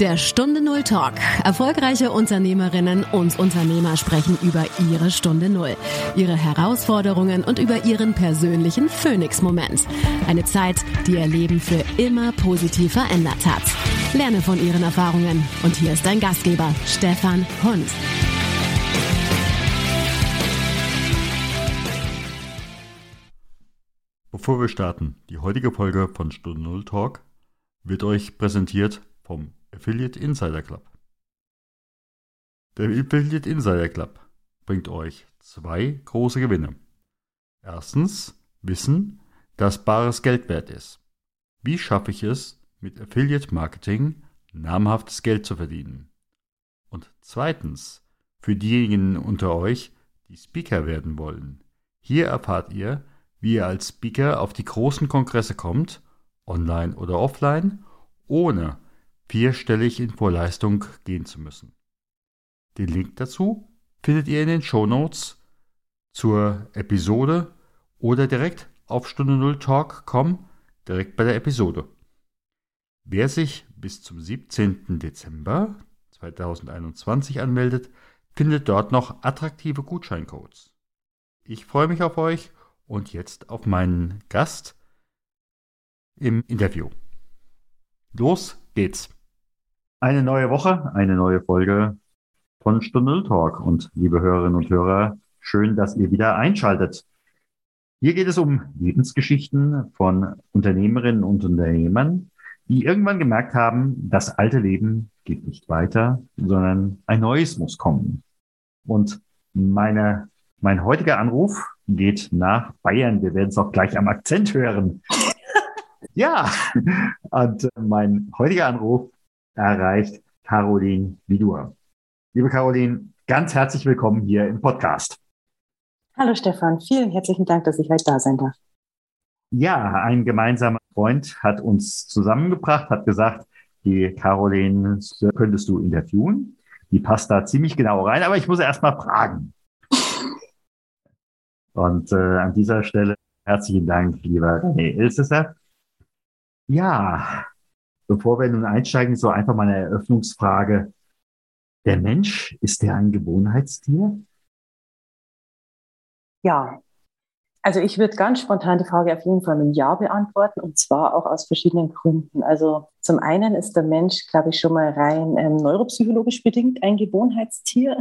Der Stunde Null Talk. Erfolgreiche Unternehmerinnen und Unternehmer sprechen über ihre Stunde Null, ihre Herausforderungen und über ihren persönlichen Phoenix-Moment. Eine Zeit, die ihr Leben für immer positiv verändert hat. Lerne von ihren Erfahrungen. Und hier ist dein Gastgeber, Stefan Hund. Bevor wir starten, die heutige Folge von Stunde Null Talk wird euch präsentiert vom Affiliate Insider Club. Der Affiliate Insider Club bringt euch zwei große Gewinne. Erstens Wissen, dass bares Geld wert ist. Wie schaffe ich es, mit Affiliate Marketing namhaftes Geld zu verdienen? Und zweitens, für diejenigen unter euch, die Speaker werden wollen. Hier erfahrt ihr, wie ihr als Speaker auf die großen Kongresse kommt, online oder offline, ohne vierstellig in Vorleistung gehen zu müssen. Den Link dazu findet ihr in den Show Notes zur Episode oder direkt auf Stunde Null Talk.com direkt bei der Episode. Wer sich bis zum 17. Dezember 2021 anmeldet, findet dort noch attraktive Gutscheincodes. Ich freue mich auf euch und jetzt auf meinen Gast im Interview. Los geht's! Eine neue Woche, eine neue Folge von Stunde Talk. Und liebe Hörerinnen und Hörer, schön, dass ihr wieder einschaltet. Hier geht es um Lebensgeschichten von Unternehmerinnen und Unternehmern, die irgendwann gemerkt haben, das alte Leben geht nicht weiter, sondern ein neues muss kommen. Und meine, mein heutiger Anruf geht nach Bayern. Wir werden es auch gleich am Akzent hören. ja, und mein heutiger Anruf erreicht Caroline Vidur. Liebe Caroline, ganz herzlich willkommen hier im Podcast. Hallo Stefan, vielen herzlichen Dank, dass ich heute da sein darf. Ja, ein gemeinsamer Freund hat uns zusammengebracht, hat gesagt, die Caroline könntest du interviewen. Die passt da ziemlich genau rein, aber ich muss erst mal fragen. Und äh, an dieser Stelle herzlichen Dank, lieber René Ilsesser. Ja, Bevor wir nun einsteigen, so einfach mal eine Eröffnungsfrage. Der Mensch, ist der ein Gewohnheitstier? Ja, also ich würde ganz spontan die Frage auf jeden Fall mit Ja beantworten und zwar auch aus verschiedenen Gründen. Also zum einen ist der Mensch, glaube ich, schon mal rein ähm, neuropsychologisch bedingt ein Gewohnheitstier,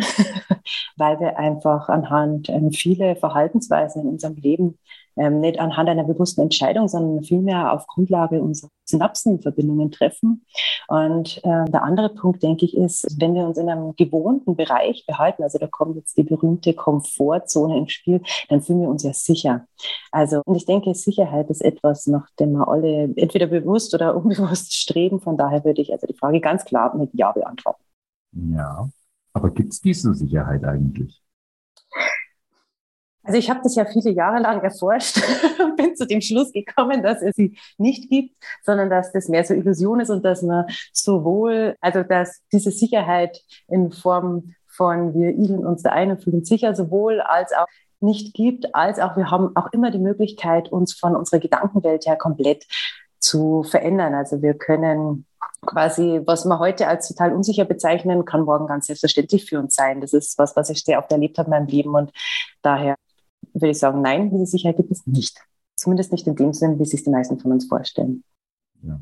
weil wir einfach anhand ähm, viele Verhaltensweisen in unserem Leben ähm, nicht anhand einer bewussten Entscheidung, sondern vielmehr auf Grundlage unserer Synapsenverbindungen treffen. Und äh, der andere Punkt, denke ich, ist, wenn wir uns in einem gewohnten Bereich behalten, also da kommt jetzt die berühmte Komfortzone ins Spiel, dann fühlen wir uns ja sicher. Also, und ich denke, Sicherheit ist etwas, nach dem wir alle entweder bewusst oder unbewusst streben. Von daher würde ich also die Frage ganz klar mit Ja beantworten. Ja, aber gibt es diese Sicherheit eigentlich? Also ich habe das ja viele Jahre lang erforscht und bin zu dem Schluss gekommen, dass es sie nicht gibt, sondern dass das mehr so Illusion ist und dass man sowohl, also dass diese Sicherheit in Form von wir igeln uns da ein und fühlen sicher sowohl als auch nicht gibt, als auch wir haben auch immer die Möglichkeit, uns von unserer Gedankenwelt her komplett zu verändern. Also wir können quasi, was wir heute als total unsicher bezeichnen, kann morgen ganz selbstverständlich für uns sein. Das ist was, was ich sehr oft erlebt habe in meinem Leben und daher würde ich sagen, nein, diese Sicherheit gibt es nicht. Zumindest nicht in dem Sinn, wie sich die meisten von uns vorstellen. Ja.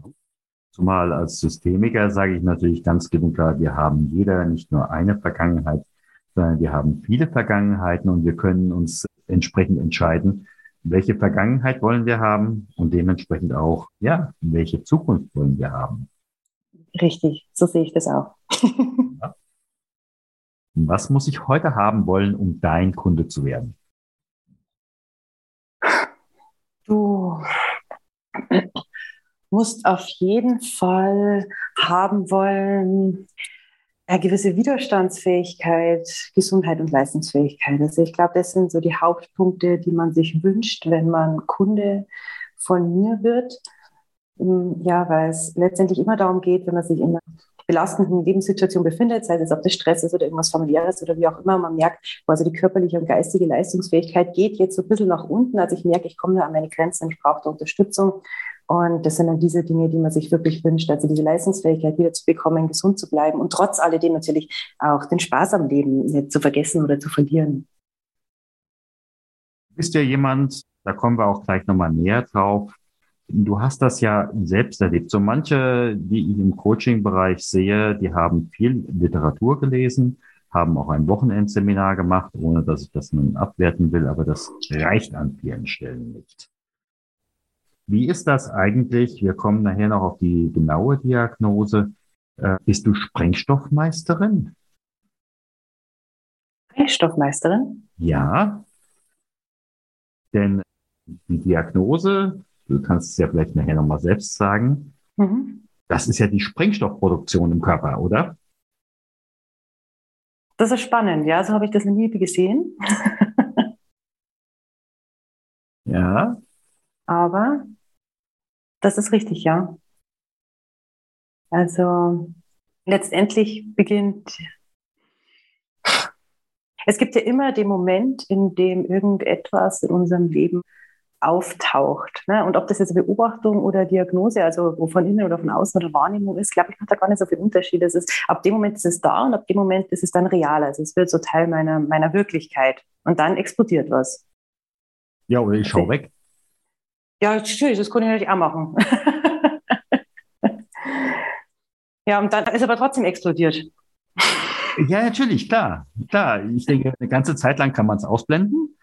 Zumal als Systemiker sage ich natürlich ganz genug klar, wir haben jeder nicht nur eine Vergangenheit, sondern wir haben viele Vergangenheiten und wir können uns entsprechend entscheiden, welche Vergangenheit wollen wir haben und dementsprechend auch, ja, welche Zukunft wollen wir haben. Richtig, so sehe ich das auch. ja. Was muss ich heute haben wollen, um dein Kunde zu werden? Du musst auf jeden Fall haben wollen, eine gewisse Widerstandsfähigkeit, Gesundheit und Leistungsfähigkeit. Also ich glaube, das sind so die Hauptpunkte, die man sich wünscht, wenn man Kunde von mir wird. Ja, weil es letztendlich immer darum geht, wenn man sich in einer belastenden Lebenssituation befindet, sei es ob das Stress ist oder irgendwas familiäres oder wie auch immer, man merkt, also die körperliche und geistige Leistungsfähigkeit geht jetzt so ein bisschen nach unten. Also ich merke, ich komme nur an meine Grenzen ich brauche da Unterstützung. Und das sind dann diese Dinge, die man sich wirklich wünscht, also diese Leistungsfähigkeit wieder zu bekommen, gesund zu bleiben und trotz alledem natürlich auch den Spaß am Leben nicht zu vergessen oder zu verlieren. Du bist ja jemand, da kommen wir auch gleich nochmal näher drauf. Du hast das ja selbst erlebt. So manche, die ich im Coaching-Bereich sehe, die haben viel Literatur gelesen, haben auch ein Wochenendseminar gemacht, ohne dass ich das nun abwerten will, aber das reicht an vielen Stellen nicht. Wie ist das eigentlich? Wir kommen nachher noch auf die genaue Diagnose. Äh, bist du Sprengstoffmeisterin? Sprengstoffmeisterin? Ja. Denn die Diagnose, du kannst es ja vielleicht nachher nochmal selbst sagen, mhm. das ist ja die Sprengstoffproduktion im Körper, oder? Das ist spannend, ja, so habe ich das noch nie gesehen. ja. Aber das ist richtig, ja. Also letztendlich beginnt, es gibt ja immer den Moment, in dem irgendetwas in unserem Leben auftaucht. Ne? Und ob das jetzt Beobachtung oder Diagnose, also von innen oder von außen oder Wahrnehmung ist, glaube ich, macht da gar nicht so viel Unterschied. Es ist, ab dem Moment ist es da und ab dem Moment ist es dann real. Also es wird so Teil meiner, meiner Wirklichkeit. Und dann explodiert was. Ja, oder ich schaue weg. Ja, natürlich, das kann ich natürlich auch machen. ja, und dann ist aber trotzdem explodiert. Ja, natürlich, klar. Klar, ich denke, eine ganze Zeit lang kann man es ausblenden.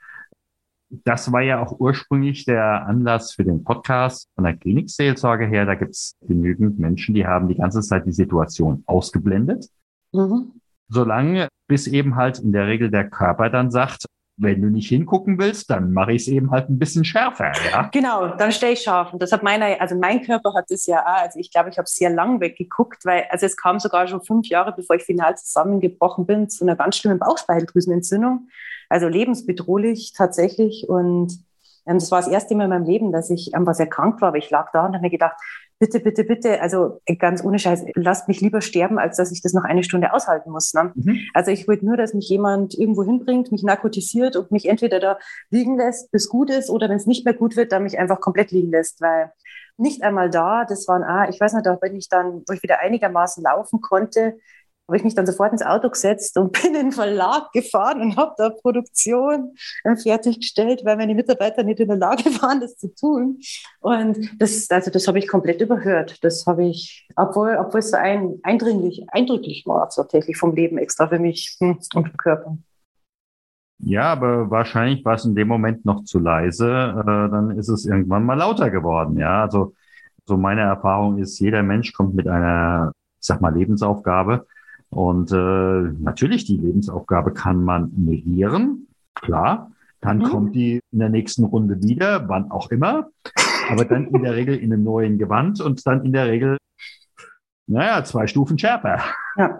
Das war ja auch ursprünglich der Anlass für den Podcast von der Klinikseelsorge her. Da gibt es genügend Menschen, die haben die ganze Zeit die Situation ausgeblendet. Mhm. Solange bis eben halt in der Regel der Körper dann sagt, wenn du nicht hingucken willst, dann mache ich es eben halt ein bisschen schärfer, ja? Genau, dann stelle ich scharf. Und das hat meine, also mein Körper hat das ja auch, also ich glaube, ich habe sehr lang weggeguckt, weil, also es kam sogar schon fünf Jahre, bevor ich final zusammengebrochen bin, zu einer ganz schlimmen Bauchspeicheldrüsenentzündung. Also lebensbedrohlich tatsächlich. Und ähm, das war das erste Mal in meinem Leben, dass ich einfach sehr krank war, aber ich lag da und habe mir gedacht, bitte, bitte, bitte, also ganz ohne Scheiß, lasst mich lieber sterben, als dass ich das noch eine Stunde aushalten muss. Ne? Mhm. Also ich wollte nur, dass mich jemand irgendwo hinbringt, mich narkotisiert und mich entweder da liegen lässt, bis gut ist, oder wenn es nicht mehr gut wird, dann mich einfach komplett liegen lässt, weil nicht einmal da, das waren, ah, ich weiß nicht, da bin ich dann, wo ich wieder einigermaßen laufen konnte, habe ich mich dann sofort ins Auto gesetzt und bin in den Verlag gefahren und habe da Produktion fertiggestellt, weil meine Mitarbeiter nicht in der Lage waren, das zu tun. Und das, also das habe ich komplett überhört. Das habe ich, obwohl, obwohl es so ein, eindringlich, eindrücklich war, tatsächlich vom Leben extra für mich hm, und für Körper. Ja, aber wahrscheinlich war es in dem Moment noch zu leise. Äh, dann ist es irgendwann mal lauter geworden. Ja, also so meine Erfahrung ist, jeder Mensch kommt mit einer, ich sag mal, Lebensaufgabe. Und äh, natürlich, die Lebensaufgabe kann man negieren, klar. Dann mhm. kommt die in der nächsten Runde wieder, wann auch immer. Aber dann in der Regel in einem neuen Gewand und dann in der Regel naja, zwei Stufen schärfer. Ja,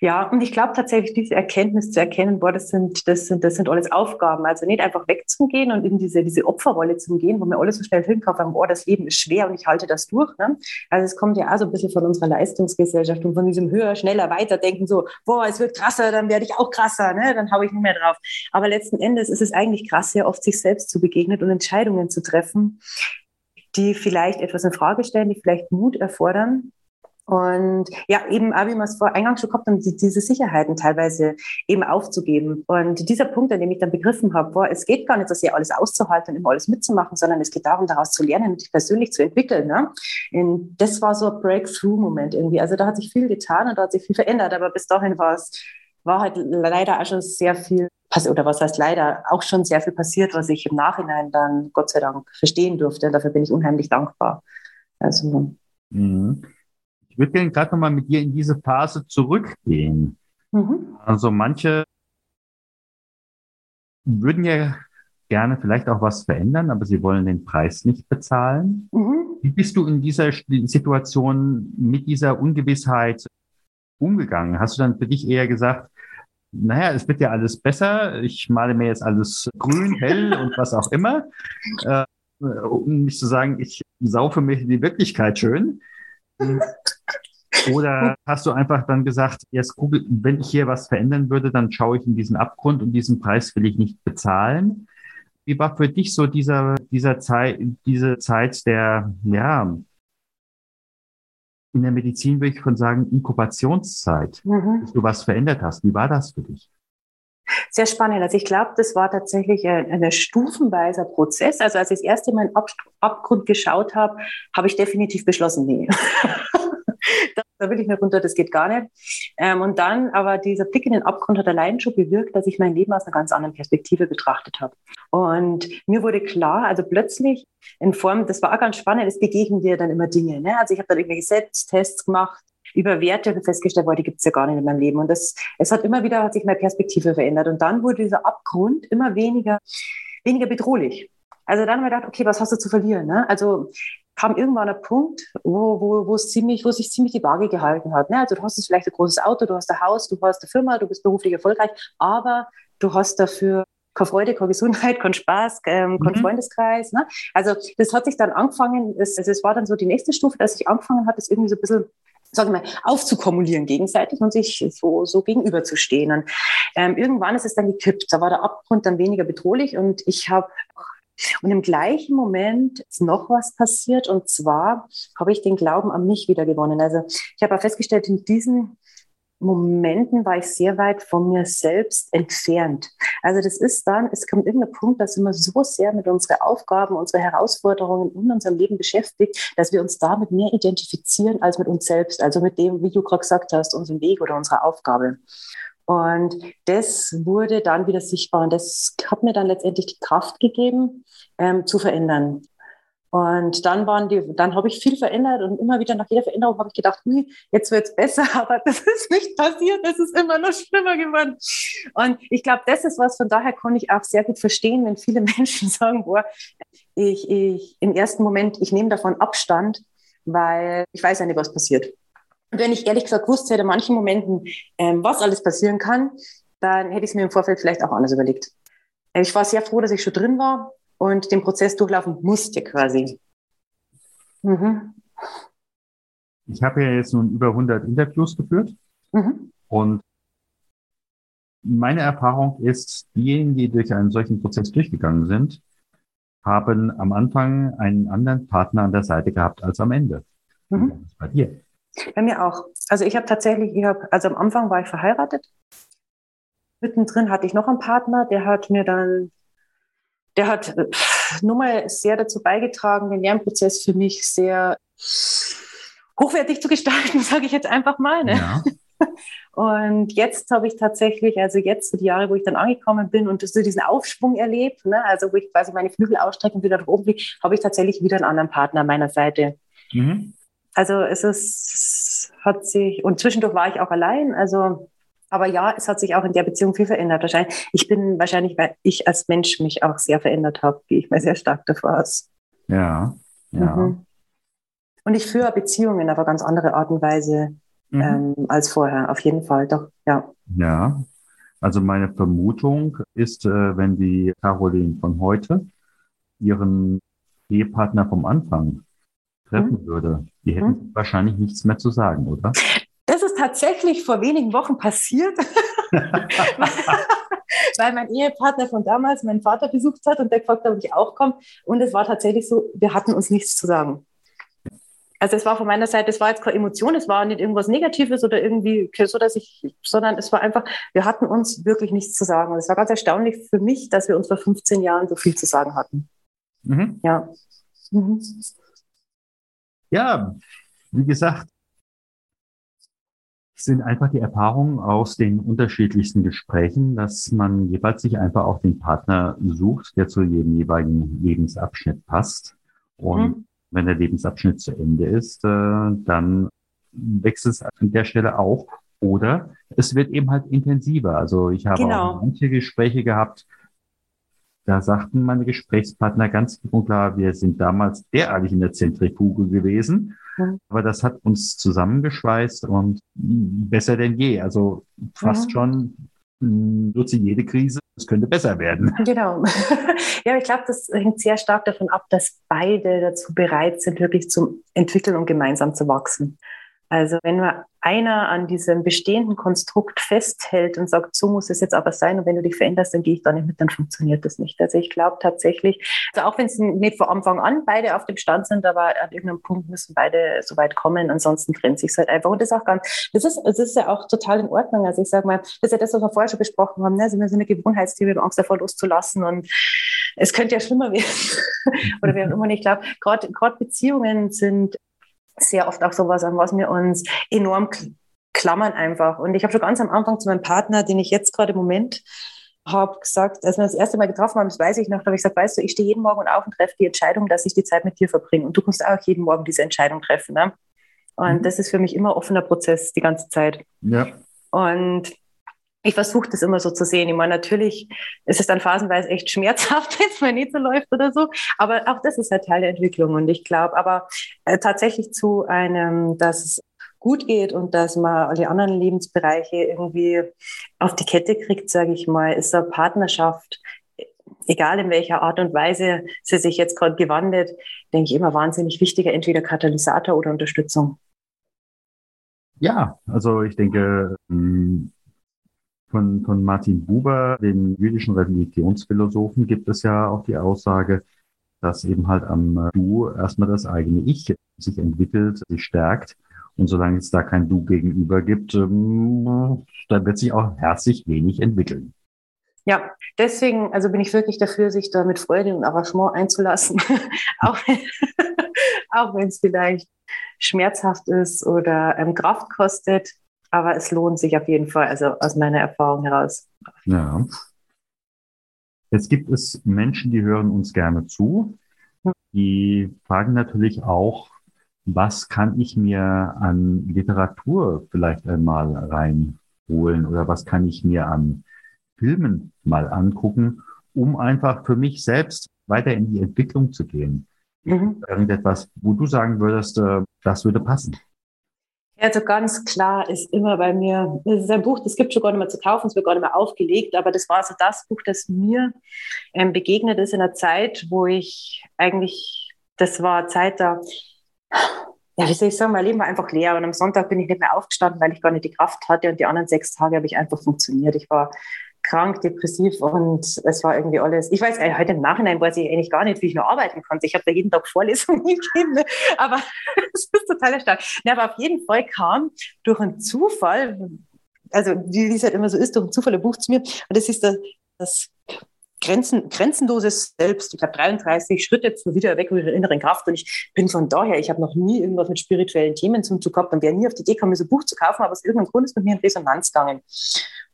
ja und ich glaube tatsächlich, diese Erkenntnis zu erkennen, boah, das sind, das sind, das sind alles Aufgaben. Also nicht einfach wegzugehen und in diese, diese Opferrolle zu gehen, wo wir alles so schnell hinkaufen, boah, das Leben ist schwer und ich halte das durch. Ne? Also es kommt ja auch so ein bisschen von unserer Leistungsgesellschaft und von diesem höher, schneller, weiterdenken, so, boah, es wird krasser, dann werde ich auch krasser, ne? dann haue ich nicht mehr drauf. Aber letzten Endes ist es eigentlich krass, sehr oft sich selbst zu begegnen und Entscheidungen zu treffen, die vielleicht etwas in Frage stellen, die vielleicht Mut erfordern, und ja, eben auch, wie wir es vor eingangs schon gehabt haben, diese Sicherheiten teilweise eben aufzugeben. Und dieser Punkt, an dem ich dann begriffen habe, boah, es geht gar nicht so sehr, alles auszuhalten und immer alles mitzumachen, sondern es geht darum, daraus zu lernen und sich persönlich zu entwickeln. Ne? Und das war so ein Breakthrough-Moment irgendwie. Also da hat sich viel getan und da hat sich viel verändert, aber bis dahin war es, war halt leider auch schon sehr viel oder was heißt leider auch schon sehr viel passiert, was ich im Nachhinein dann Gott sei Dank verstehen durfte. Und dafür bin ich unheimlich dankbar. Also. Mhm. Ich würde gerne gerade nochmal mit dir in diese Phase zurückgehen. Mhm. Also manche würden ja gerne vielleicht auch was verändern, aber sie wollen den Preis nicht bezahlen. Mhm. Wie bist du in dieser Situation mit dieser Ungewissheit umgegangen? Hast du dann für dich eher gesagt, naja, es wird ja alles besser, ich male mir jetzt alles grün, hell und was auch immer, äh, um nicht zu sagen, ich saufe mir die Wirklichkeit schön. Oder hast du einfach dann gesagt, jetzt gucke, wenn ich hier was verändern würde, dann schaue ich in diesen Abgrund und diesen Preis will ich nicht bezahlen? Wie war für dich so dieser, dieser Zeit, diese Zeit der, ja, in der Medizin würde ich schon sagen, Inkubationszeit, mhm. dass du was verändert hast. Wie war das für dich? Sehr spannend. Also ich glaube, das war tatsächlich ein, ein stufenweiser Prozess. Also als ich das erste Mal in den Abgrund geschaut habe, habe ich definitiv beschlossen, nee. da will ich nicht runter, das geht gar nicht. Ähm, und dann, aber dieser Blick in den Abgrund hat allein schon bewirkt, dass ich mein Leben aus einer ganz anderen Perspektive betrachtet habe. Und mir wurde klar, also plötzlich in Form, das war auch ganz spannend, es begegnen dir dann immer Dinge. Ne? Also ich habe dann irgendwelche Selbsttests gemacht, über Werte festgestellt, boah, die gibt es ja gar nicht in meinem Leben. Und das, es hat immer wieder, hat sich meine Perspektive verändert. Und dann wurde dieser Abgrund immer weniger, weniger bedrohlich. Also dann haben wir gedacht, okay, was hast du zu verlieren? Ne? Also kam irgendwann ein Punkt, wo, wo, wo, es ziemlich, wo sich ziemlich die Waage gehalten hat. Ne? Also du hast jetzt vielleicht ein großes Auto, du hast ein Haus, du hast eine Firma, du bist beruflich erfolgreich, aber du hast dafür keine Freude, keine Gesundheit, keinen Spaß, ähm, keinen mhm. Freundeskreis. Ne? Also das hat sich dann angefangen, es, also es war dann so die nächste Stufe, dass ich angefangen hat, das irgendwie so ein bisschen sagen wir mal, aufzukumulieren gegenseitig und sich so, so gegenüberzustehen. Und ähm, irgendwann ist es dann gekippt. Da war der Abgrund dann weniger bedrohlich und ich habe und im gleichen Moment ist noch was passiert und zwar habe ich den Glauben an mich wieder gewonnen. Also ich habe auch festgestellt, in diesen Momenten war ich sehr weit von mir selbst entfernt. Also das ist dann, es kommt irgendein Punkt, dass wir so sehr mit unseren Aufgaben, unsere Herausforderungen in unserem Leben beschäftigt, dass wir uns damit mehr identifizieren als mit uns selbst, also mit dem, wie du gerade gesagt hast, unserem Weg oder unserer Aufgabe. Und das wurde dann wieder sichtbar und das hat mir dann letztendlich die Kraft gegeben, ähm, zu verändern. Und dann waren die, dann habe ich viel verändert und immer wieder nach jeder Veränderung habe ich gedacht, hui, jetzt wird's besser, aber das ist nicht passiert, es ist immer noch schlimmer geworden. Und ich glaube, das ist was, von daher kann ich auch sehr gut verstehen, wenn viele Menschen sagen, boah, ich, ich im ersten Moment, ich nehme davon Abstand, weil ich weiß ja nicht, was passiert. Und wenn ich ehrlich gesagt wusste hätte, in manchen Momenten, ähm, was alles passieren kann, dann hätte ich es mir im Vorfeld vielleicht auch anders überlegt. Ich war sehr froh, dass ich schon drin war und den Prozess durchlaufen musste quasi. Mhm. Ich habe ja jetzt nun über 100 Interviews geführt mhm. und meine Erfahrung ist, diejenigen, die durch einen solchen Prozess durchgegangen sind, haben am Anfang einen anderen Partner an der Seite gehabt als am Ende. Mhm. Bei dir? Bei mir auch. Also ich habe tatsächlich, ich habe, also am Anfang war ich verheiratet. Mittendrin hatte ich noch einen Partner, der hat mir dann der hat äh, nur mal sehr dazu beigetragen, den Lernprozess für mich sehr hochwertig zu gestalten, sage ich jetzt einfach mal. Ne? Ja. Und jetzt habe ich tatsächlich, also jetzt so die Jahre, wo ich dann angekommen bin und so diesen Aufschwung erlebt, ne, also wo ich quasi meine Flügel ausstrecke und wieder nach oben fliege, habe ich tatsächlich wieder einen anderen Partner an meiner Seite. Mhm. Also es ist, hat sich, und zwischendurch war ich auch allein, also aber ja, es hat sich auch in der Beziehung viel verändert. Wahrscheinlich, ich bin wahrscheinlich, weil ich als Mensch mich auch sehr verändert habe, gehe ich mir sehr stark davor aus. Ja, ja. Mhm. Und ich führe Beziehungen auf eine ganz andere Art und Weise mhm. ähm, als vorher, auf jeden Fall, doch, ja. Ja, also meine Vermutung ist, äh, wenn die Caroline von heute ihren Ehepartner vom Anfang treffen mhm. würde, die hätten mhm. wahrscheinlich nichts mehr zu sagen, oder? Das ist tatsächlich vor wenigen Wochen passiert, weil mein Ehepartner von damals meinen Vater besucht hat und der gefragt hat, ob ich auch komme. Und es war tatsächlich so, wir hatten uns nichts zu sagen. Also es war von meiner Seite, es war jetzt keine Emotion, es war nicht irgendwas Negatives oder irgendwie so, dass ich, sondern es war einfach, wir hatten uns wirklich nichts zu sagen. Und es war ganz erstaunlich für mich, dass wir uns vor 15 Jahren so viel zu sagen hatten. Mhm. Ja. Mhm. Ja, wie gesagt, sind einfach die Erfahrungen aus den unterschiedlichsten Gesprächen, dass man jeweils sich einfach auch den Partner sucht, der zu jedem jeweiligen Lebensabschnitt passt. Und mhm. wenn der Lebensabschnitt zu Ende ist, äh, dann wechselt es an der Stelle auch. Oder es wird eben halt intensiver. Also ich habe genau. auch manche Gespräche gehabt, da sagten meine Gesprächspartner ganz klar, wir sind damals derartig in der Zentrifuge gewesen. Mhm. Aber das hat uns zusammengeschweißt und besser denn je. Also fast mhm. schon nutze jede Krise, es könnte besser werden. Genau. ja, ich glaube, das hängt sehr stark davon ab, dass beide dazu bereit sind, wirklich zum Entwickeln und gemeinsam zu wachsen. Also wenn nur einer an diesem bestehenden Konstrukt festhält und sagt, so muss es jetzt aber sein und wenn du dich veränderst, dann gehe ich da nicht mit, dann funktioniert das nicht. Also ich glaube tatsächlich, also auch wenn es nicht von Anfang an beide auf dem Stand sind, aber an irgendeinem Punkt müssen beide so weit kommen, ansonsten trennt sich halt einfach. Und das ist auch ganz, das ist, das ist ja auch total in Ordnung. Also ich sage mal, das ist ja das, was wir vorher schon besprochen haben, ne? also wir sind eine Gewohnheitstiere, wir haben Angst davor loszulassen und es könnte ja schlimmer werden. Oder wir haben immer nicht, ich glaube, gerade Beziehungen sind sehr oft auch sowas, an was wir uns enorm klammern einfach. Und ich habe schon ganz am Anfang zu meinem Partner, den ich jetzt gerade im Moment habe gesagt, als wir das erste Mal getroffen haben, das weiß ich noch, da habe ich gesagt, weißt du, ich stehe jeden Morgen auf und treffe die Entscheidung, dass ich die Zeit mit dir verbringe. Und du musst auch jeden Morgen diese Entscheidung treffen. Ne? Und mhm. das ist für mich immer offener Prozess die ganze Zeit. Ja. Und ich versuche das immer so zu sehen. Ich meine, natürlich ist es dann phasenweise echt schmerzhaft, wenn es mal nicht so läuft oder so. Aber auch das ist halt Teil der Entwicklung. Und ich glaube, aber äh, tatsächlich zu einem, dass es gut geht und dass man alle anderen Lebensbereiche irgendwie auf die Kette kriegt, sage ich mal, ist eine Partnerschaft, egal in welcher Art und Weise sie sich jetzt gerade gewandelt, denke ich immer wahnsinnig wichtiger, entweder Katalysator oder Unterstützung. Ja, also ich denke, hm, von, von Martin Buber, dem jüdischen Religionsphilosophen, gibt es ja auch die Aussage, dass eben halt am Du erstmal das eigene Ich sich entwickelt, sich stärkt. Und solange es da kein Du gegenüber gibt, ähm, dann wird sich auch herzlich wenig entwickeln. Ja, deswegen, also bin ich wirklich dafür, sich da mit Freude und Arrangement einzulassen. auch, auch wenn es vielleicht schmerzhaft ist oder ähm, Kraft kostet aber es lohnt sich auf jeden Fall, also aus meiner Erfahrung heraus. Ja. Jetzt gibt es Menschen, die hören uns gerne zu. Die fragen natürlich auch, was kann ich mir an Literatur vielleicht einmal reinholen oder was kann ich mir an Filmen mal angucken, um einfach für mich selbst weiter in die Entwicklung zu gehen. Mhm. Irgendetwas, wo du sagen würdest, äh, das würde passen. Also ganz klar ist immer bei mir, das ist ein Buch, das gibt schon gar nicht mehr zu kaufen, es wird gar nicht mehr aufgelegt, aber das war so das Buch, das mir ähm, begegnet ist in einer Zeit, wo ich eigentlich, das war Zeit da, ja, wie soll ich sagen, mein Leben war einfach leer und am Sonntag bin ich nicht mehr aufgestanden, weil ich gar nicht die Kraft hatte und die anderen sechs Tage habe ich einfach funktioniert. Ich war krank, depressiv und es war irgendwie alles. Ich weiß, äh, heute im Nachhinein weiß ich eigentlich gar nicht, wie ich noch arbeiten konnte. Ich habe da jeden Tag Vorlesungen gegeben, ne? aber es ist total stark. Ja, aber auf jeden Fall kam durch einen Zufall, also wie es halt immer so ist, durch einen Zufall ein Buch zu mir und das ist das, das Grenzen, grenzenloses Selbst. Ich habe 33 Schritte zur Wiedererweckung ihrer inneren Kraft und ich bin von daher, ich habe noch nie irgendwas mit spirituellen Themen zu tun gehabt und wäre nie auf die Idee gekommen, so ein Buch zu kaufen, aber aus irgendeinem Grund ist mit mir in Resonanz gegangen.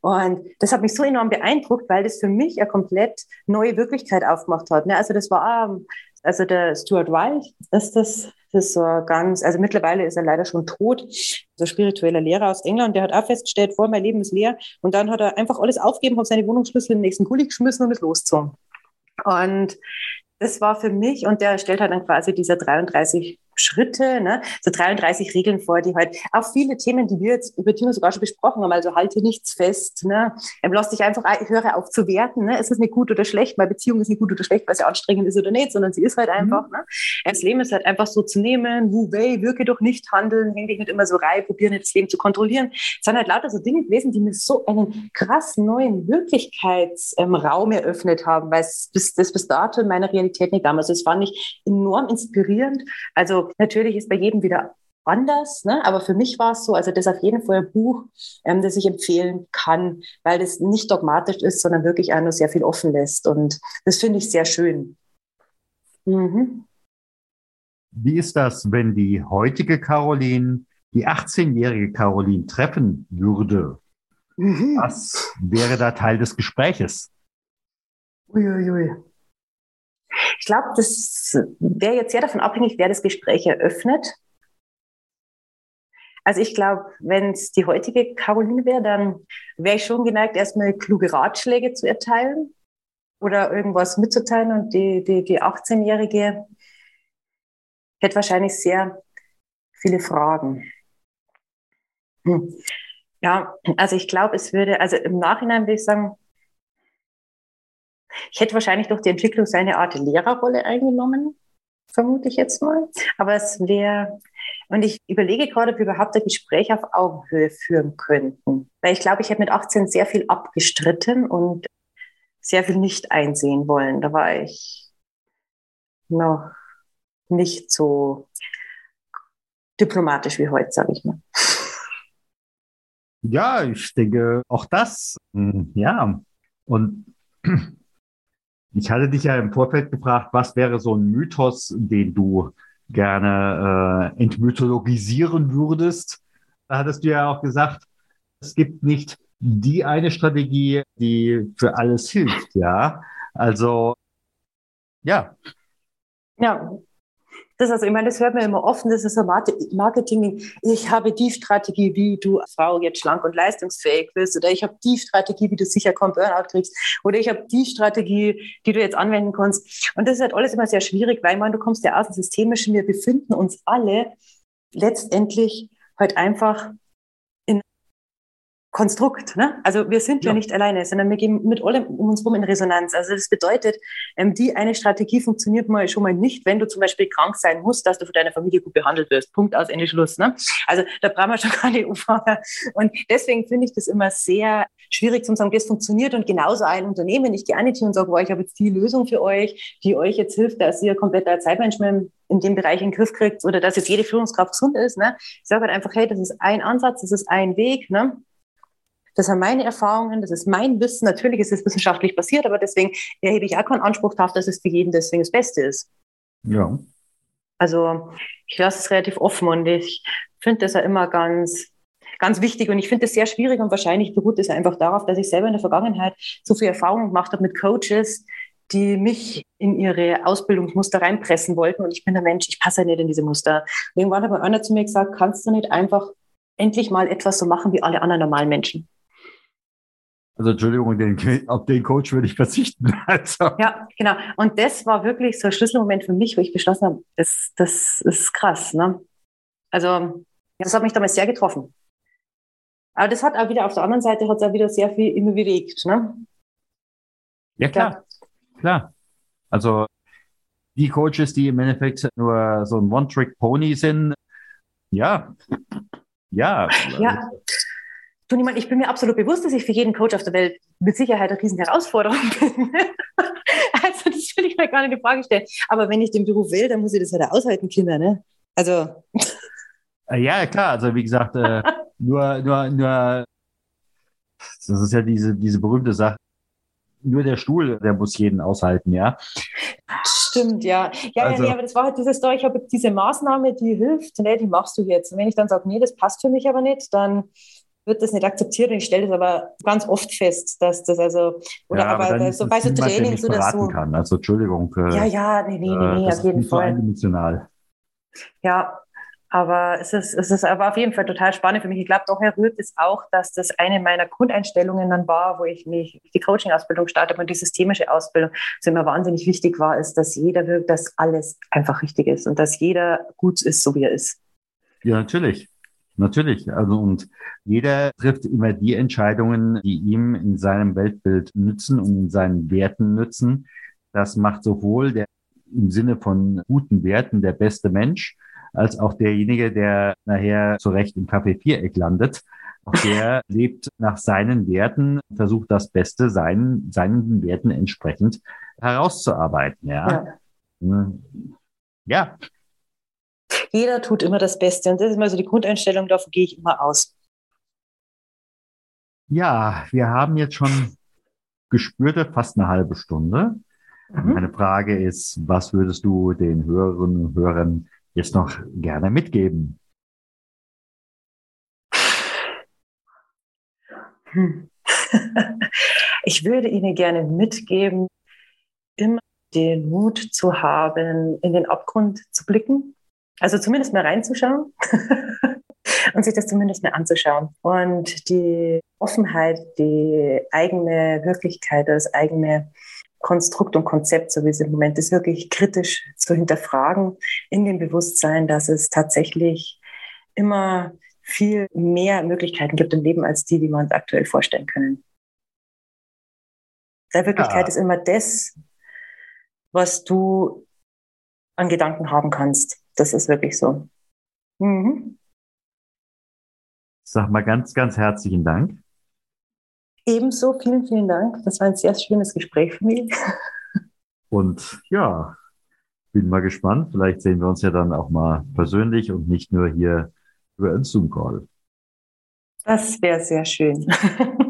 Und das hat mich so enorm beeindruckt, weil das für mich eine komplett neue Wirklichkeit aufgemacht hat. Ne? Also das war, also der Stuart Wilde ist das, das ist so ganz, also mittlerweile ist er leider schon tot, so spiritueller Lehrer aus England, der hat auch festgestellt, vor mein Leben ist leer. Und dann hat er einfach alles aufgegeben, hat seine Wohnungsschlüssel im nächsten Kuli geschmissen und ist losgezogen. Und das war für mich, und der stellt halt dann quasi diese 33 Schritte, ne? so 33 Regeln vor, die halt auch viele Themen, die wir jetzt über die wir sogar schon besprochen haben, also halte nichts fest, ne? Ähm, lass dich einfach, höre auf zu werten, ne? ist es nicht gut oder schlecht, meine Beziehung ist nicht gut oder schlecht, weil sie anstrengend ist oder nicht, sondern sie ist halt mhm. einfach, mhm. ne? das Leben ist halt einfach so zu nehmen, wu wei, wirke doch nicht, handeln, häng dich nicht immer so rein, probieren nicht das Leben zu kontrollieren, es sind halt lauter so Dinge gewesen, die mir so einen krass neuen Wirklichkeitsraum ähm, eröffnet haben, weil es bis, das bis dato in meiner Realität nicht damals, es fand ich enorm inspirierend, also Natürlich ist bei jedem wieder anders, ne? aber für mich war es so, also das ist auf jeden Fall ein Buch, ähm, das ich empfehlen kann, weil das nicht dogmatisch ist, sondern wirklich nur sehr viel offen lässt und das finde ich sehr schön. Mhm. Wie ist das, wenn die heutige Caroline die 18-jährige Caroline treffen würde? Mhm. Was wäre da Teil des Gespräches? Uiuiui. Ich glaube, das wäre jetzt sehr davon abhängig, wer das Gespräch eröffnet. Also ich glaube, wenn es die heutige Caroline wäre, dann wäre ich schon geneigt, erstmal kluge Ratschläge zu erteilen oder irgendwas mitzuteilen. Und die, die, die 18-Jährige hätte wahrscheinlich sehr viele Fragen. Hm. Ja, also ich glaube, es würde, also im Nachhinein würde ich sagen, ich hätte wahrscheinlich durch die Entwicklung seine Art Lehrerrolle eingenommen, vermute ich jetzt mal. Aber es wäre, Und ich überlege gerade, ob wir überhaupt ein Gespräch auf Augenhöhe führen könnten. Weil ich glaube, ich habe mit 18 sehr viel abgestritten und sehr viel nicht einsehen wollen. Da war ich noch nicht so diplomatisch wie heute, sage ich mal. Ja, ich denke auch das. Hm, ja. Und ich hatte dich ja im Vorfeld gefragt, was wäre so ein Mythos, den du gerne äh, entmythologisieren würdest. Da hattest du ja auch gesagt, es gibt nicht die eine Strategie, die für alles hilft, ja. Also, ja. Ja, das also, ich meine, das hört man immer offen, das ist so Marketing. Ich habe die Strategie, wie du Frau jetzt schlank und leistungsfähig bist, oder ich habe die Strategie, wie du sicher kein Burnout kriegst, oder ich habe die Strategie, die du jetzt anwenden kannst. Und das ist halt alles immer sehr schwierig, weil man, du kommst ja aus dem Systemischen, wir befinden uns alle letztendlich halt einfach Konstrukt. Ne? Also wir sind ja. ja. nicht alleine, sondern wir gehen mit allem um uns herum in Resonanz. Also das bedeutet, ähm, die eine Strategie funktioniert mal schon mal nicht, wenn du zum Beispiel krank sein musst, dass du von deiner Familie gut behandelt wirst. Punkt aus Ende Schluss. Ne? Also da brauchen wir schon gar nicht umfangen. Und deswegen finde ich das immer sehr schwierig zu sagen, das funktioniert und genauso ein Unternehmen. Ich gehe auch nicht hin und sage, boah, ich habe jetzt die Lösung für euch, die euch jetzt hilft, dass ihr kompletter Zeitmanagement in dem Bereich in den Griff kriegt oder dass jetzt jede Führungskraft gesund ist. Ne? Ich sage halt einfach, hey, das ist ein Ansatz, das ist ein Weg. Ne? Das sind meine Erfahrungen, das ist mein Wissen. Natürlich ist es wissenschaftlich basiert, aber deswegen erhebe ich auch keinen Anspruch darauf, dass es für jeden deswegen das Beste ist. Ja. Also ich lasse es relativ offen und ich finde das ja immer ganz, ganz wichtig und ich finde es sehr schwierig und wahrscheinlich beruht es einfach darauf, dass ich selber in der Vergangenheit so viel Erfahrung gemacht habe mit Coaches, die mich in ihre Ausbildungsmuster reinpressen wollten und ich bin der Mensch, ich passe ja nicht in diese Muster. Irgendwann hat einer zu mir gesagt, kannst du nicht einfach endlich mal etwas so machen wie alle anderen normalen Menschen? Also Entschuldigung, den, auf den Coach würde ich verzichten. Also. Ja, genau. Und das war wirklich so ein Schlüsselmoment für mich, wo ich beschlossen habe, das, das ist krass. Ne? Also das hat mich damals sehr getroffen. Aber das hat auch wieder auf der anderen Seite hat es auch wieder sehr viel immer bewegt. Ne? Ja, klar. Ja. Klar. Also die Coaches, die im Endeffekt nur so ein One-Trick-Pony sind, ja, ja. Ja. Du, niemand, ich bin mir absolut bewusst, dass ich für jeden Coach auf der Welt mit Sicherheit eine riesen Herausforderung bin. also das will ich mir gar nicht in Frage stellen. Aber wenn ich den Beruf will, dann muss ich das halt aushalten, Kinder, ne? Also. Äh, ja, klar. Also wie gesagt, äh, nur, nur, nur, das ist ja diese, diese berühmte Sache. Nur der Stuhl, der muss jeden aushalten, ja. Stimmt, ja. Ja, also, ja, nee, aber das war halt dieses da, ich habe diese Maßnahme, die hilft, ne, die machst du jetzt. Und wenn ich dann sage, nee, das passt für mich aber nicht, dann wird das nicht akzeptiert und ich stelle das aber ganz oft fest, dass das also, oder ja, aber, aber so bei so Trainings oder so. Kann. Also Entschuldigung. Äh, ja, ja, nee, nee, nee, nee auf jeden Fall. Eindimensional. Ja, aber es ist, es ist aber auf jeden Fall total spannend für mich. Ich glaube, daher rührt es auch, dass das eine meiner Grundeinstellungen dann war, wo ich mich die Coaching-Ausbildung startet und die systemische Ausbildung, was immer wahnsinnig wichtig war, ist, dass jeder wirkt, dass alles einfach richtig ist und dass jeder gut ist, so wie er ist. Ja, natürlich. Natürlich. Also, und jeder trifft immer die Entscheidungen, die ihm in seinem Weltbild nützen und in seinen Werten nützen. Das macht sowohl der im Sinne von guten Werten der beste Mensch, als auch derjenige, der nachher zurecht im Café Viereck landet. Auch der lebt nach seinen Werten, versucht das Beste seinen, seinen Werten entsprechend herauszuarbeiten. Ja. ja. ja. Jeder tut immer das Beste. Und das ist mal so die Grundeinstellung, davon gehe ich immer aus. Ja, wir haben jetzt schon gespürte fast eine halbe Stunde. Mhm. Meine Frage ist, was würdest du den Hörerinnen und Hörern jetzt noch gerne mitgeben? Hm. Ich würde Ihnen gerne mitgeben, immer den Mut zu haben, in den Abgrund zu blicken also zumindest mal reinzuschauen und sich das zumindest mal anzuschauen. Und die Offenheit, die eigene Wirklichkeit, das eigene Konstrukt und Konzept, so wie es im Moment ist, wirklich kritisch zu hinterfragen, in dem Bewusstsein, dass es tatsächlich immer viel mehr Möglichkeiten gibt im Leben als die, die wir uns aktuell vorstellen können. Der Wirklichkeit ja. ist immer das, was du an Gedanken haben kannst. Das ist wirklich so. Mhm. Sag mal ganz, ganz herzlichen Dank. Ebenso, vielen, vielen Dank. Das war ein sehr schönes Gespräch für mich. Und ja, bin mal gespannt. Vielleicht sehen wir uns ja dann auch mal persönlich und nicht nur hier über einen Zoom-Call. Das wäre sehr schön.